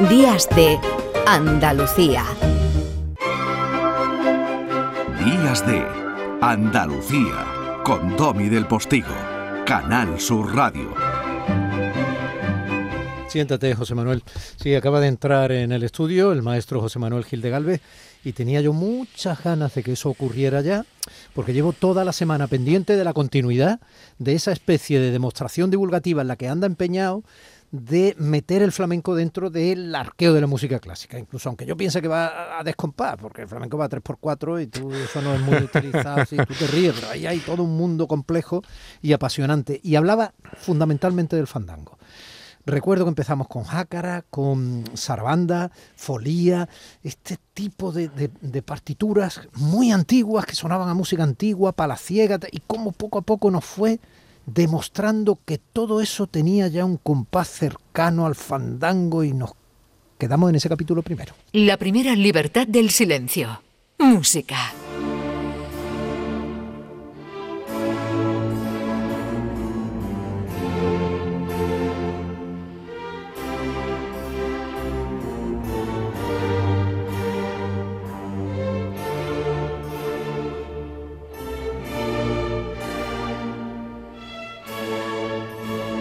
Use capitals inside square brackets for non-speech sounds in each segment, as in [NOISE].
Días de Andalucía. Días de Andalucía con Domi del Postigo, Canal Sur Radio. Siéntate, José Manuel. Sí, acaba de entrar en el estudio el maestro José Manuel Gil de Galvez y tenía yo muchas ganas de que eso ocurriera ya, porque llevo toda la semana pendiente de la continuidad de esa especie de demostración divulgativa en la que anda empeñado de meter el flamenco dentro del arqueo de la música clásica, incluso aunque yo piense que va a descompás, porque el flamenco va a 3x4 y tú eso no es muy utilizado, así, tú te ríes, pero ahí hay todo un mundo complejo y apasionante. Y hablaba fundamentalmente del fandango. Recuerdo que empezamos con jácara, con sarabanda, folía, este tipo de, de, partituras muy antiguas que sonaban a música antigua, palaciega, y cómo poco a poco nos fue demostrando que todo eso tenía ya un compás cercano al fandango y nos quedamos en ese capítulo primero. La primera libertad del silencio. Música.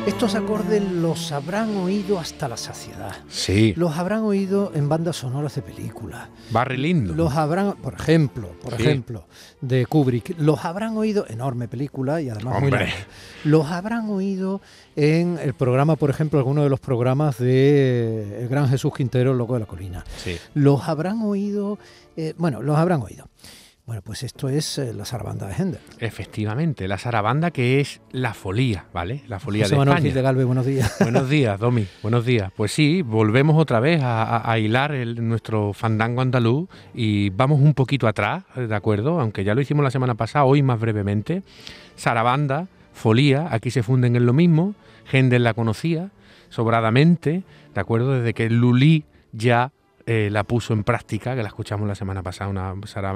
Estos acordes los habrán oído hasta la saciedad. Sí. Los habrán oído en bandas sonoras de películas. Barry lindo. Los habrán, por ejemplo, por ejemplo, de Kubrick. Los habrán oído, enorme película y además muy larga. Los habrán oído en el programa, por ejemplo, alguno de los programas de El Gran Jesús Quintero, el Loco de la Colina. Sí. Los habrán oído, eh, bueno, los habrán oído. Bueno, pues esto es eh, la zarabanda de Händel. Efectivamente, la zarabanda que es la folía, ¿vale? La folía José de Manuel España. Gil de Galvez, buenos días. Buenos días, Domi, buenos días. Pues sí, volvemos otra vez a, a- a hilar el- nuestro fandango andaluz y vamos un poquito atrás, ¿de acuerdo? Aunque ya lo hicimos la semana pasada, hoy más brevemente. Sarabanda, folía, aquí se funden en lo mismo. Händel la conocía sobradamente, ¿de acuerdo? Desde que Lully ya eh, la puso en práctica, que la escuchamos la semana pasada, una,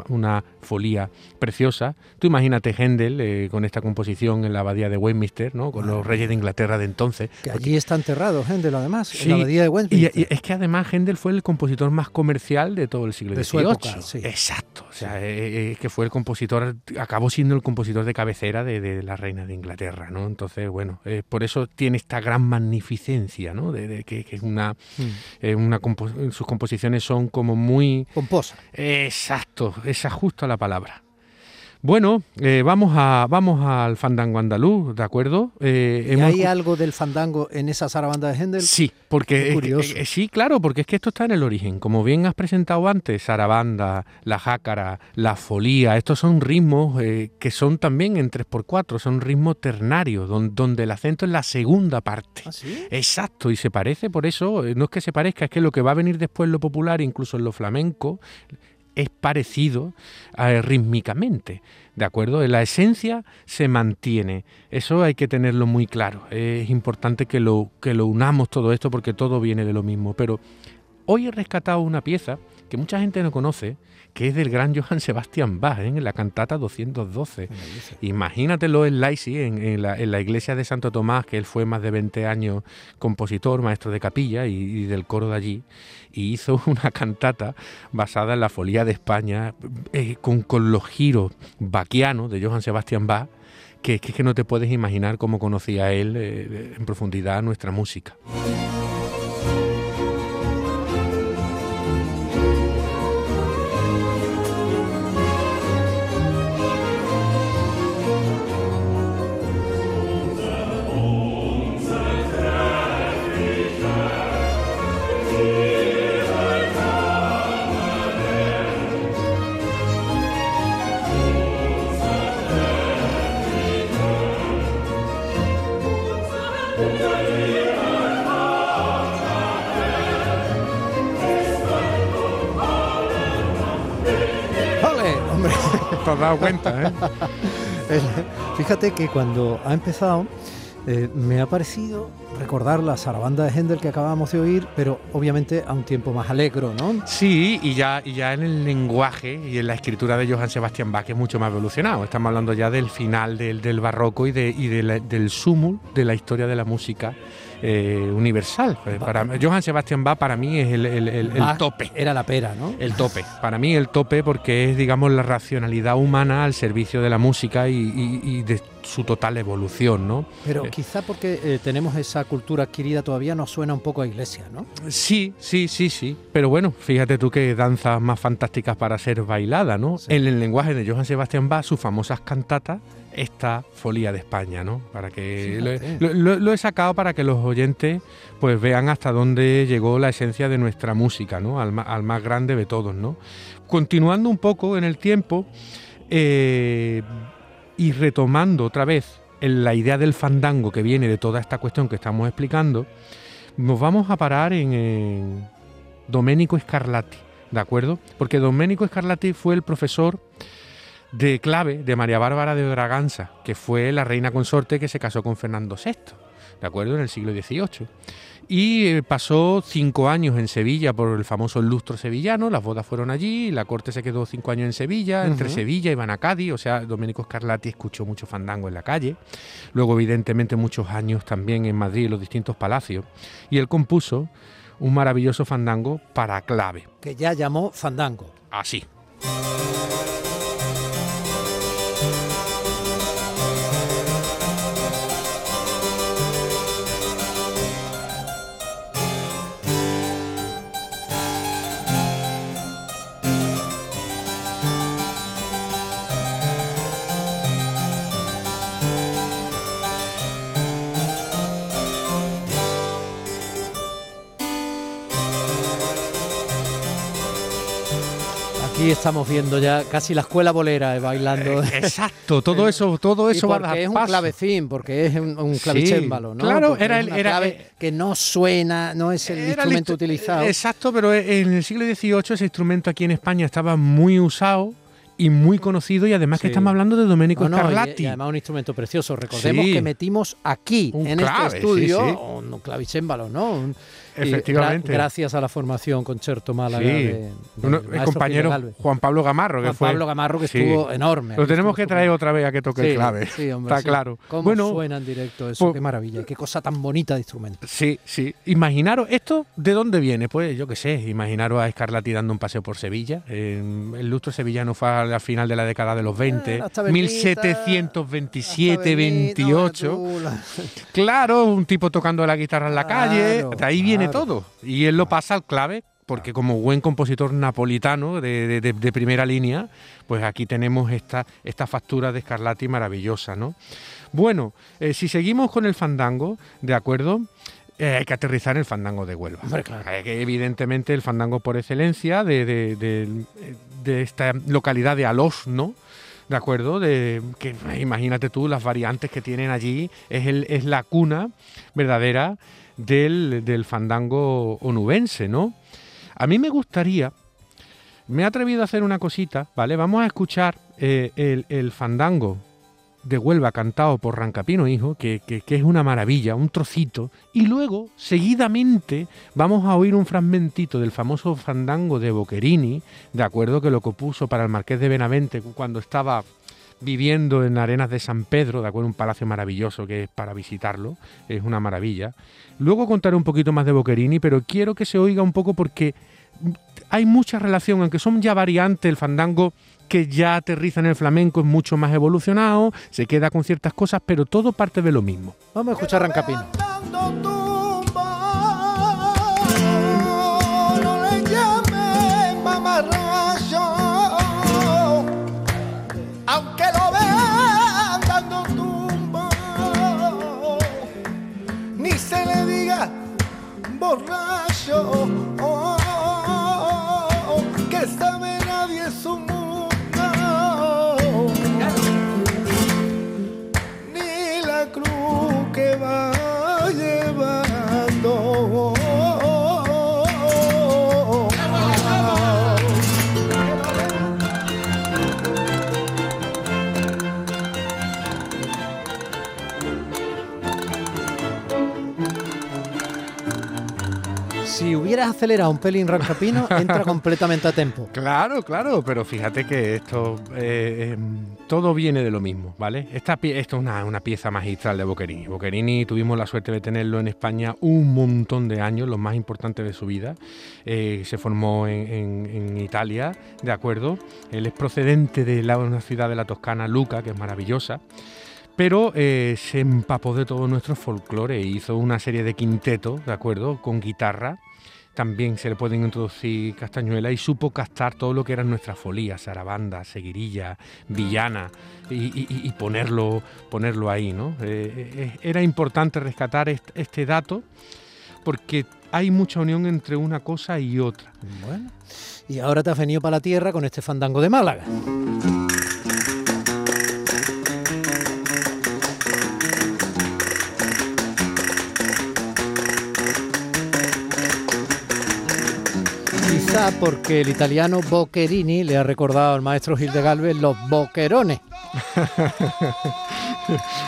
una folía preciosa. Tú imagínate Händel eh, con esta composición en la abadía de Westminster, ¿no? con los reyes de Inglaterra de entonces. Que allí está enterrado Händel, además, en Sí, la abadía de Y, Westminster. y es que además Händel fue el compositor más comercial de todo el siglo De su XVIII. época, sí. Exacto. O sea, eh, eh, que fue el compositor, acabó siendo el compositor de cabecera de, de la reina de Inglaterra, ¿no? Entonces, bueno, eh, por eso tiene esta gran magnificencia, ¿no? De, de que, que es una, Mm. eh, una sus composiciones son como muy Pomposa. Exacto, esa es justo la palabra. Bueno, eh, vamos, a, vamos al fandango andaluz, ¿de acuerdo? Eh, ¿Y hemos hay algo del fandango en esa zarabanda de Händel? Sí, porque es curioso. eh, sí, claro, porque es que esto está en el origen. Como bien has presentado antes, Sarabanda, la jácara, la folía, estos son ritmos eh, que son también en 3x4, son ritmos ternarios, don- donde el acento es la segunda parte. ¿Ah, sí? Exacto, y se parece por eso, eh, no es que se parezca, es que lo que va a venir después en lo popular, incluso en lo flamenco, es parecido eh, rítmicamente, ¿de acuerdo? La esencia se mantiene, eso hay que tenerlo muy claro, es importante que lo, que lo unamos todo esto porque todo viene de lo mismo, pero hoy he rescatado una pieza que mucha gente no conoce, que es del gran Johann Sebastian Bach, ¿eh? en la cantata 212. Imagínatelo en Leipzig, en, en la, en la iglesia de Santo Tomás, que él fue más de 20 años compositor, maestro de capilla y, y del coro de allí, y hizo [LAUGHS] una cantata basada en la folía de España, eh, con, con los giros baquianos de Johann Sebastian Bach, que, que, que no te puedes imaginar cómo conocía él eh, en profundidad nuestra música. ¿Te has dado cuenta, eh? [LAUGHS] fíjate que cuando ha empezado eh, me ha parecido recordar la zarabanda de Händel que acabamos de oír, pero obviamente a un tiempo más alegro, ¿no? Sí, y ya, y ya en el lenguaje y en la escritura de Johann Sebastian Bach es mucho más evolucionado. Estamos hablando ya del final del, del barroco y, de, y de la- del súmul de la historia de la música eh, universal. Para, Johann Sebastian Bach para mí es el, el- el- tope. Era la pera, ¿no? El tope. Para mí el tope porque es, digamos, la racionalidad humana al servicio de la música y, y- y de su total evolución, ¿no? Pero Eh, quizá porque eh, tenemos esa cultura adquirida todavía nos suena un poco a iglesia, ¿no? Sí, sí, sí, sí. Pero bueno, fíjate tú qué danzas más fantásticas para ser bailada, ¿no? Sí. En el lenguaje de Johann Sebastian Bach, sus famosas cantatas, esta Folía de España, ¿no? Para que lo, he sacado para que los oyentes pues vean hasta dónde llegó la esencia de nuestra música, ¿no? Al, más grande de todos, ¿no? Continuando un poco en el tiempo eh, y retomando otra vez la idea del fandango que viene de toda esta cuestión que estamos explicando, nos vamos a parar en, en Domenico Scarlatti, ¿de acuerdo? Porque Domenico Scarlatti fue el profesor de clave de María Bárbara de Braganza, que fue la reina consorte que se casó con Fernando VI, ¿de acuerdo? En el siglo XVIII. Y eh, pasó cinco años en Sevilla por el famoso lustro sevillano, las bodas fueron allí, la corte se quedó cinco años en Sevilla, entre. Sevilla y Vanacadi, o sea, Domenico Scarlatti escuchó mucho fandango en la calle, luego evidentemente muchos años también en Madrid, en los distintos palacios, y él compuso un maravilloso fandango para clave, Que ya llamó fandango. así. Aquí estamos viendo ya casi la escuela bolera eh, bailando. Exacto, [LAUGHS] todo eso, todo Y eso va a dar es un paso. clavecín, porque es un, un Sí, clavicémbalo, ¿no? claro, Porque era el- era- clave que no suena, no es el instrumento instru- utilizado. Exacto, pero en el siglo XVIII ese instrumento aquí en España estaba muy usado y muy conocido y además que estamos hablando de Domenico No, no, y- Scarlatti. y, además un instrumento precioso. Recordemos Sí. que metimos aquí, Un en clave, este estudio, sí, un clavicémbalo, ¿no? Un- Efectivamente. gra- gracias a la formación Concerto Málaga Sí. de, el compañero. Juan Pablo Gamarro, que Juan fue. Pablo Gamarro, que Sí. estuvo enorme. Lo tenemos que traer otra vez a que toque el clave. sí, hombre, Está claro. ¿Cómo bueno, suena en directo eso? pues- qué maravilla, qué cosa tan bonita de instrumento. Sí, sí. Imaginaros, ¿esto de dónde viene? Pues yo qué sé, imaginaros a Scarlatti dando un paseo por Sevilla. En- el lustro sevillano fue a la final de la década de los 20, Eh, las tabernitas, 1727, Las 28. tabernitas, Claro, un tipo tocando la guitarra en la Claro, calle, de ahí viene. Todo. Y él lo pasa al clave, porque como buen compositor napolitano de, de- de- de primera línea, pues aquí tenemos esta, esta factura de Scarlatti maravillosa, ¿no? Bueno, eh, si seguimos con el fandango, ¿de acuerdo? Eh, hay que aterrizar en el fandango de Huelva. Hombre, claro. Eh, evidentemente el fandango por excelencia de, de- esta localidad de Alosno, ¿de acuerdo? De, que imagínate tú las variantes que tienen allí, es, el, es la cuna verdadera del, del fandango onubense, ¿no? A mí me gustaría, me he atrevido a hacer una cosita, ¿vale? Vamos a escuchar eh, el, el fandango de Huelva cantado por Rancapino Hijo, que, que- es una maravilla, un trocito, y luego, seguidamente, vamos a oír un fragmentito del famoso fandango de Boquerini, de acuerdo que lo compuso para el Marqués de Benavente cuando estaba viviendo en Arenas de San Pedro, de acuerdo, un palacio maravilloso que es para visitarlo, es una maravilla. Luego contaré un poquito más de Boquerini, pero quiero que se oiga un poco porque hay mucha relación, aunque son ya variantes, el fandango que ya aterriza en el flamenco es mucho más evolucionado, se queda con ciertas cosas, pero todo parte de lo mismo. Vamos a escuchar Rancapino. show. Acelerado un pelín Rancapino, [LAUGHS] entra completamente a tempo. Claro, claro, pero fíjate que esto eh, em, todo viene de lo mismo, ¿vale? Esta, pie- esto es una, una pieza magistral de Boccherini. Boccherini tuvimos la suerte de tenerlo en España un montón de años, los más importantes de su vida. Eh, se formó en, en- en Italia, ¿de acuerdo? Él es procedente de la, una ciudad de la Toscana, Luca, que es maravillosa. Pero eh, se empapó de todo nuestro folclore e hizo una serie de quintetos, ¿de acuerdo? Con guitarra. También se le pueden introducir castañuelas y supo captar todo lo que eran nuestras folías, zarabanda, seguirilla, villana y, ponerlo, ponerlo ahí, ¿no? Eh, eh, era importante rescatar est- este dato porque hay mucha unión entre una cosa y otra. Bueno, y ahora te has venido para la tierra con este fandango de Málaga. Porque el italiano Boccherini le ha recordado al maestro Gil de Galvez los boquerones. [LAUGHS]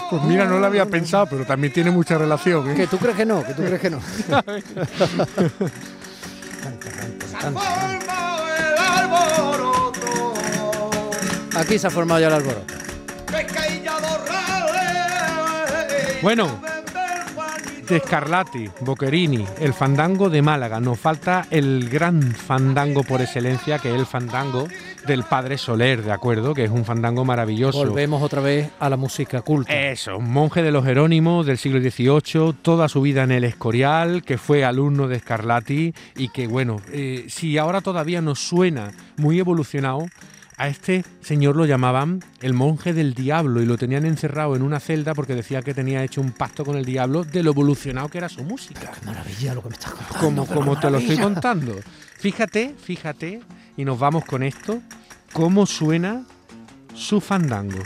Pues mira, no lo había pensado, pero también tiene mucha relación. ¿eh? Que tú crees que no, que tú crees que no. [LAUGHS] Aquí se ha formado ya el alboroto. Bueno, de Scarlatti, Boccherini, el fandango de Málaga. Nos falta el gran fandango por excelencia, que es el fandango del padre Soler, ¿de acuerdo? Que es un fandango maravilloso. Volvemos otra vez a la música culta. Eso, un monje de los Jerónimos del siglo XVIII, toda su vida en el Escorial, que fue alumno de Scarlatti y que, bueno, eh, si ahora todavía nos suena muy evolucionado, a este señor lo llamaban el monje del diablo y lo tenían encerrado en una celda porque decía que tenía hecho un pacto con el diablo de lo evolucionado que era su música. Qué maravilla lo que me estás contando. Como, como te lo estoy contando. Fíjate, fíjate, y nos vamos con esto, cómo suena su fandango.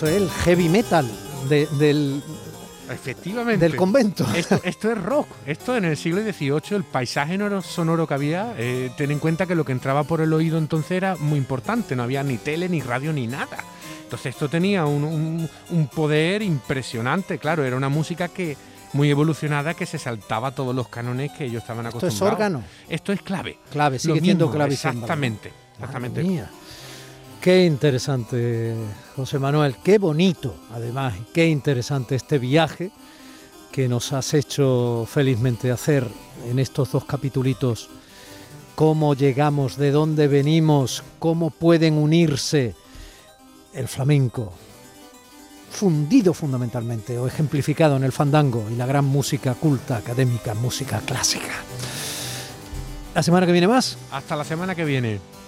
Esto es el heavy metal de- del, Efectivamente. del convento. Esto, [LAUGHS] esto es rock. Esto en el siglo XVIII, el paisaje noro- sonoro que había, eh, ten en cuenta que lo que entraba por el oído entonces era muy importante. No había ni tele, ni radio, ni nada. Entonces esto tenía un, un- un poder impresionante. Claro, era una música que muy evolucionada que se saltaba todos los cánones que ellos estaban Esto acostumbrados. es órgano. Esto es clave. Clave, Lo sigue siendo clave. Exactamente. Exactamente. Qué interesante, José Manuel, qué bonito, además, qué interesante este viaje que nos has hecho felizmente hacer en estos dos capitulitos. Cómo llegamos, de dónde venimos, cómo pueden unirse el flamenco, fundido fundamentalmente o ejemplificado en el fandango y la gran música culta, académica, música clásica. La semana que viene más. Hasta la semana que viene.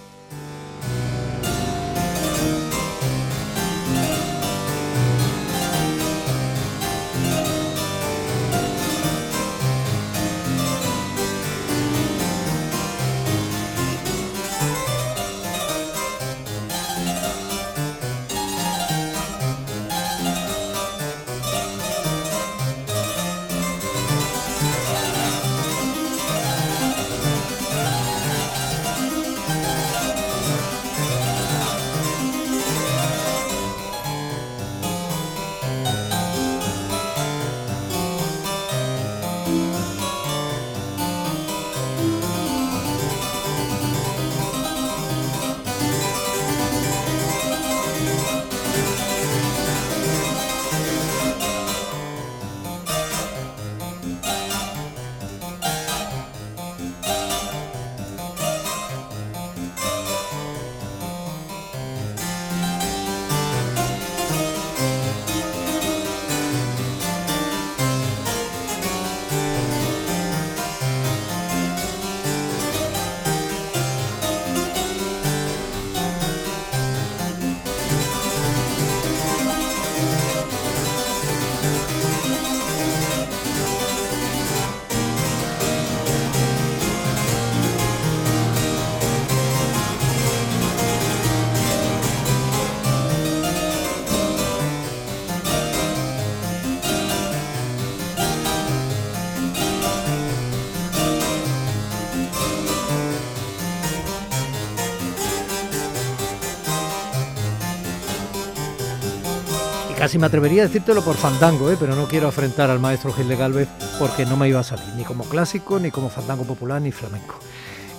Casi me atrevería a decírtelo por fandango, ¿eh? pero no quiero afrentar al maestro Gil de Galvez porque no me iba a salir, ni como clásico, ni como fandango popular, ni flamenco.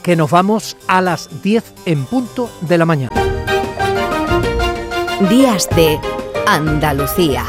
Que nos vamos a las 10 en punto de la mañana. Días de Andalucía.